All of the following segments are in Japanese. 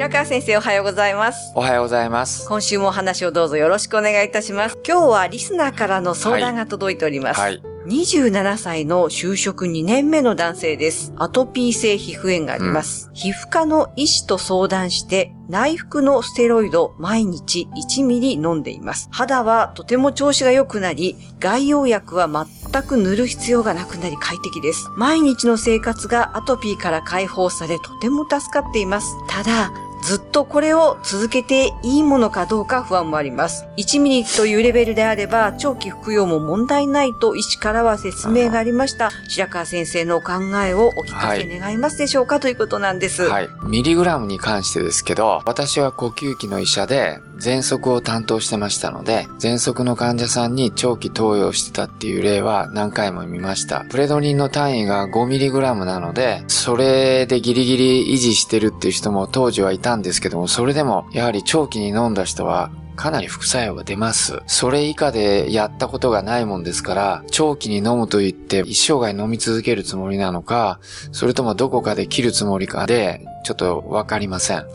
白川先生おはようございますおはようございます。今週もお話をどうぞよろしくお願いいたします今日はリスナーからの相談が届いております、はい。27歳の就職2年目の男性です。アトピー性皮膚炎があります。皮膚科の医師と相談して、内服のステロイド毎日1ミリ飲んでいます。肌はとても調子が良くなり、外用薬は全く塗る必要がなくなり快適です。毎日の生活がアトピーから解放され、とても助かっています。ただ、ずっとこれを続けていいものかどうか不安もあります。1ミリというレベルであれば、長期服用も問題ないと医師からは説明がありました。白川先生のお考えをお聞かせ願いますでしょうか、ということなんです。はい。ミリグラムに関してですけど、私は呼吸器の医者で、喘息を担当してましたので、喘息の患者さんに長期投与してたっていう例は何回も見ました。プレドニンの単位が 5mg なので、それでギリギリ維持してるっていう人も当時はいたんですけども、それでもやはり長期に飲んだ人はかなり副作用が出ます。それ以下でやったことがないもんですから、長期に飲むと言って一生涯飲み続けるつもりなのか、それともどこかで切るつもりかで、ちょっとわかりません。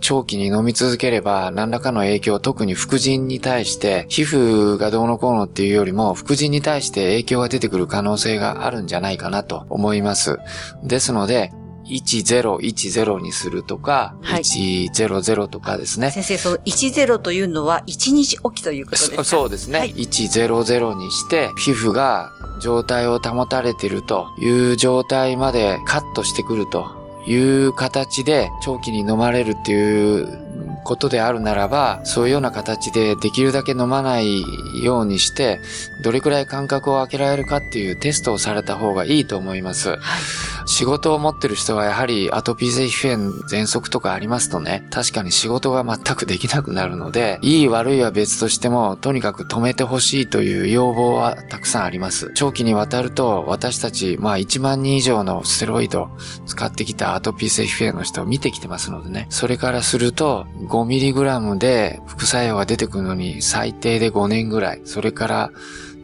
長期に飲み続ければ何らかの影響、特に副腎に対して、皮膚がどうのこうのっていうよりも、副腎に対して影響が出てくる可能性があるんじゃないかなと思います。ですので、1010にするとか、はい100とかですね。先生、その10というのは1日おきということですか？そそうですね。はい100にして、皮膚が状態を保たれているという状態までカットしてくるという形で長期に飲まれるっていうことであるならば、そういうような形でできるだけ飲まないようにして、どれくらい間隔を空けられるかっていうテストをされた方がいいと思います。仕事を持ってる人はやはりアトピー性皮膚炎、喘息とかありますとね、確かに仕事が全くできなくなるので、いい悪いは別としても、とにかく止めてほしいという要望はたくさんあります。長期にわたると、私たち、まあ1万人以上のステロイド使ってきたアトピー性皮膚炎の人を見てきてますのでね。それからすると、5mg で副作用が出てくるのに最低で5年ぐらい、それから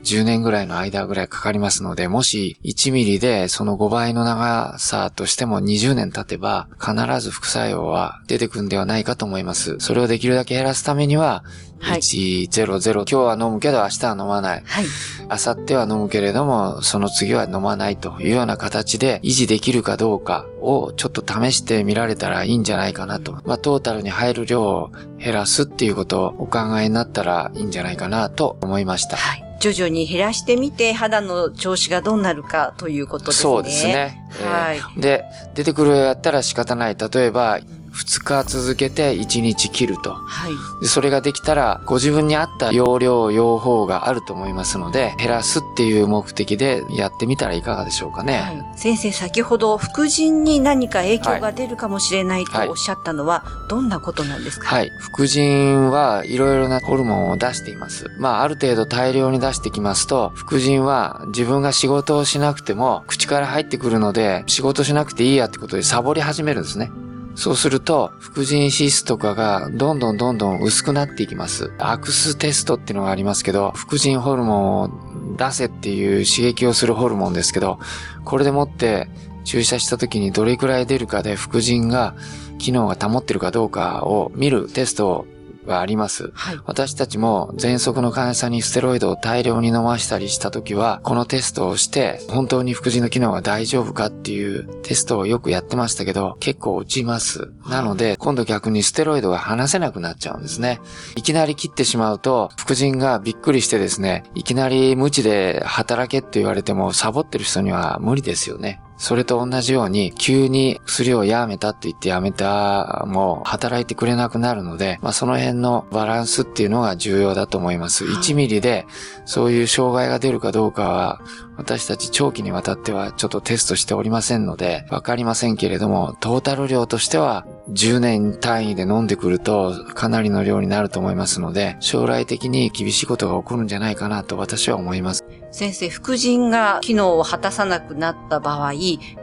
10年ぐらいの間ぐらいかかりますので、もし1ミリでその5倍の長さとしても20年経てば必ず副作用は出てくるんではないかと思います。それをできるだけ減らすためには、はい100、今日は飲むけど明日は飲まない。はい。明後日は飲むけれども、その次は飲まないというような形で維持できるかどうかをちょっと試してみられたらいいんじゃないかなと。まあ、トータルに入る量を減らすっていうことをお考えになったらいいんじゃないかなと思いました。はい。徐々に減らしてみて、肌の調子がどうなるかということですね。そうですね。はいえーで、出てくるやったら仕方ない。例えば、2日続けて1日切ると。はい。でそれができたら、ご自分に合った容量、用法があると思いますので、減らすっていう目的でやってみたらいかがでしょうかね。はい、先生、先ほど、副腎に何か影響が出るかもしれないとおっしゃったのは、どんなことなんですか？はい。副腎はいろいろなホルモンを出しています。まあ、ある程度大量に出してきますと、副腎は自分が仕事をしなくても、口から入ってくるので、仕事しなくていいやってことでサボり始めるんですね。そうすると、副腎脂質とかがどんどんどんどん薄くなっていきます。アクステストっていうのがありますけど、副腎ホルモンを出せっていう刺激をするホルモンですけど、これでもって注射した時にどれくらい出るかで副腎が機能が保ってるかどうかを見るテストをはあります。はい。私たちも喘息の患者さんにステロイドを大量に飲ましたりした時は、このテストをして、本当に副腎の機能が大丈夫かっていうテストをよくやってましたけど、結構落ちます。なので、今度逆にステロイドが離せなくなっちゃうんですね。いきなり切ってしまうと、副腎がびっくりしてですね、いきなり無知で働けって言われても、サボってる人には無理ですよね。それと同じように、急に薬をやめたって言ってやめた、もう働いてくれなくなるので、まあその辺のバランスっていうのが重要だと思います。1ミリでそういう障害が出るかどうかは、私たち長期にわたってはちょっとテストしておりませんので、わかりませんけれども、トータル量としては10年単位で飲んでくるとかなりの量になると思いますので、将来的に厳しいことが起こるんじゃないかなと私は思います。先生、副腎が機能を果たさなくなった場合、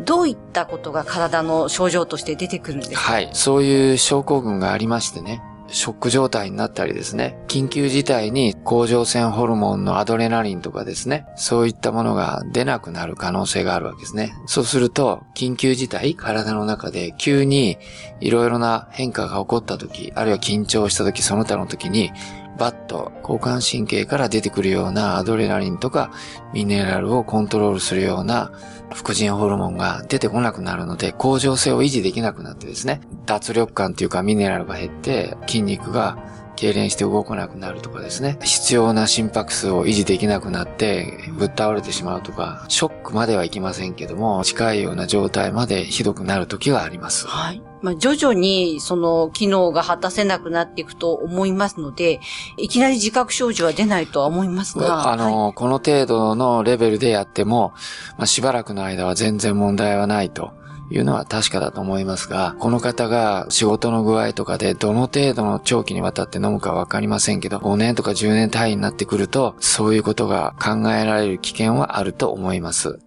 どういったことが体の症状として出てくるんですか？はい。そういう症候群がありましてね。ショック状態になったりですね。緊急事態に甲状腺ホルモンのアドレナリンとかですね。そういったものが出なくなる可能性があるわけですね。そうすると、緊急事態、体の中で急にいろいろな変化が起こった時、あるいは緊張した時、その他の時に、バッと交感神経から出てくるようなアドレナリンとかミネラルをコントロールするような副腎ホルモンが出てこなくなるので、恒常性を維持できなくなってですね、脱力感というかミネラルが減って筋肉が痙攣して動かなくなるとかですね、必要な心拍数を維持できなくなってぶっ倒れてしまうとか、ショックまではいきませんけども、近いような状態までひどくなる時があります。はい。まあ、徐々にその機能が果たせなくなっていくと思いますので、いきなり自覚症状は出ないとは思いますが。あの、はいこの程度のレベルでやっても、まあ、しばらくの間は全然問題はないと。いうのは確かだと思いますが、この方が仕事の具合とかでどの程度の長期にわたって飲むかわかりませんけど、5年とか10年単位になってくると、そういうことが考えられる危険はあると思います。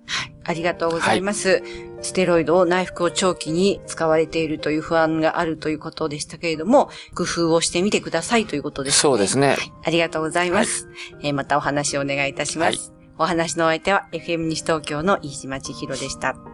ありがとうございます。ステロイドを内服を長期に使われているという不安があるということでしたけれども、工夫をしてみてくださいということですね。そうですね。はいありがとうございます。えーまたお話をお願いいたします。はいお話のお相手は FM 西東京の飯島千尋でした。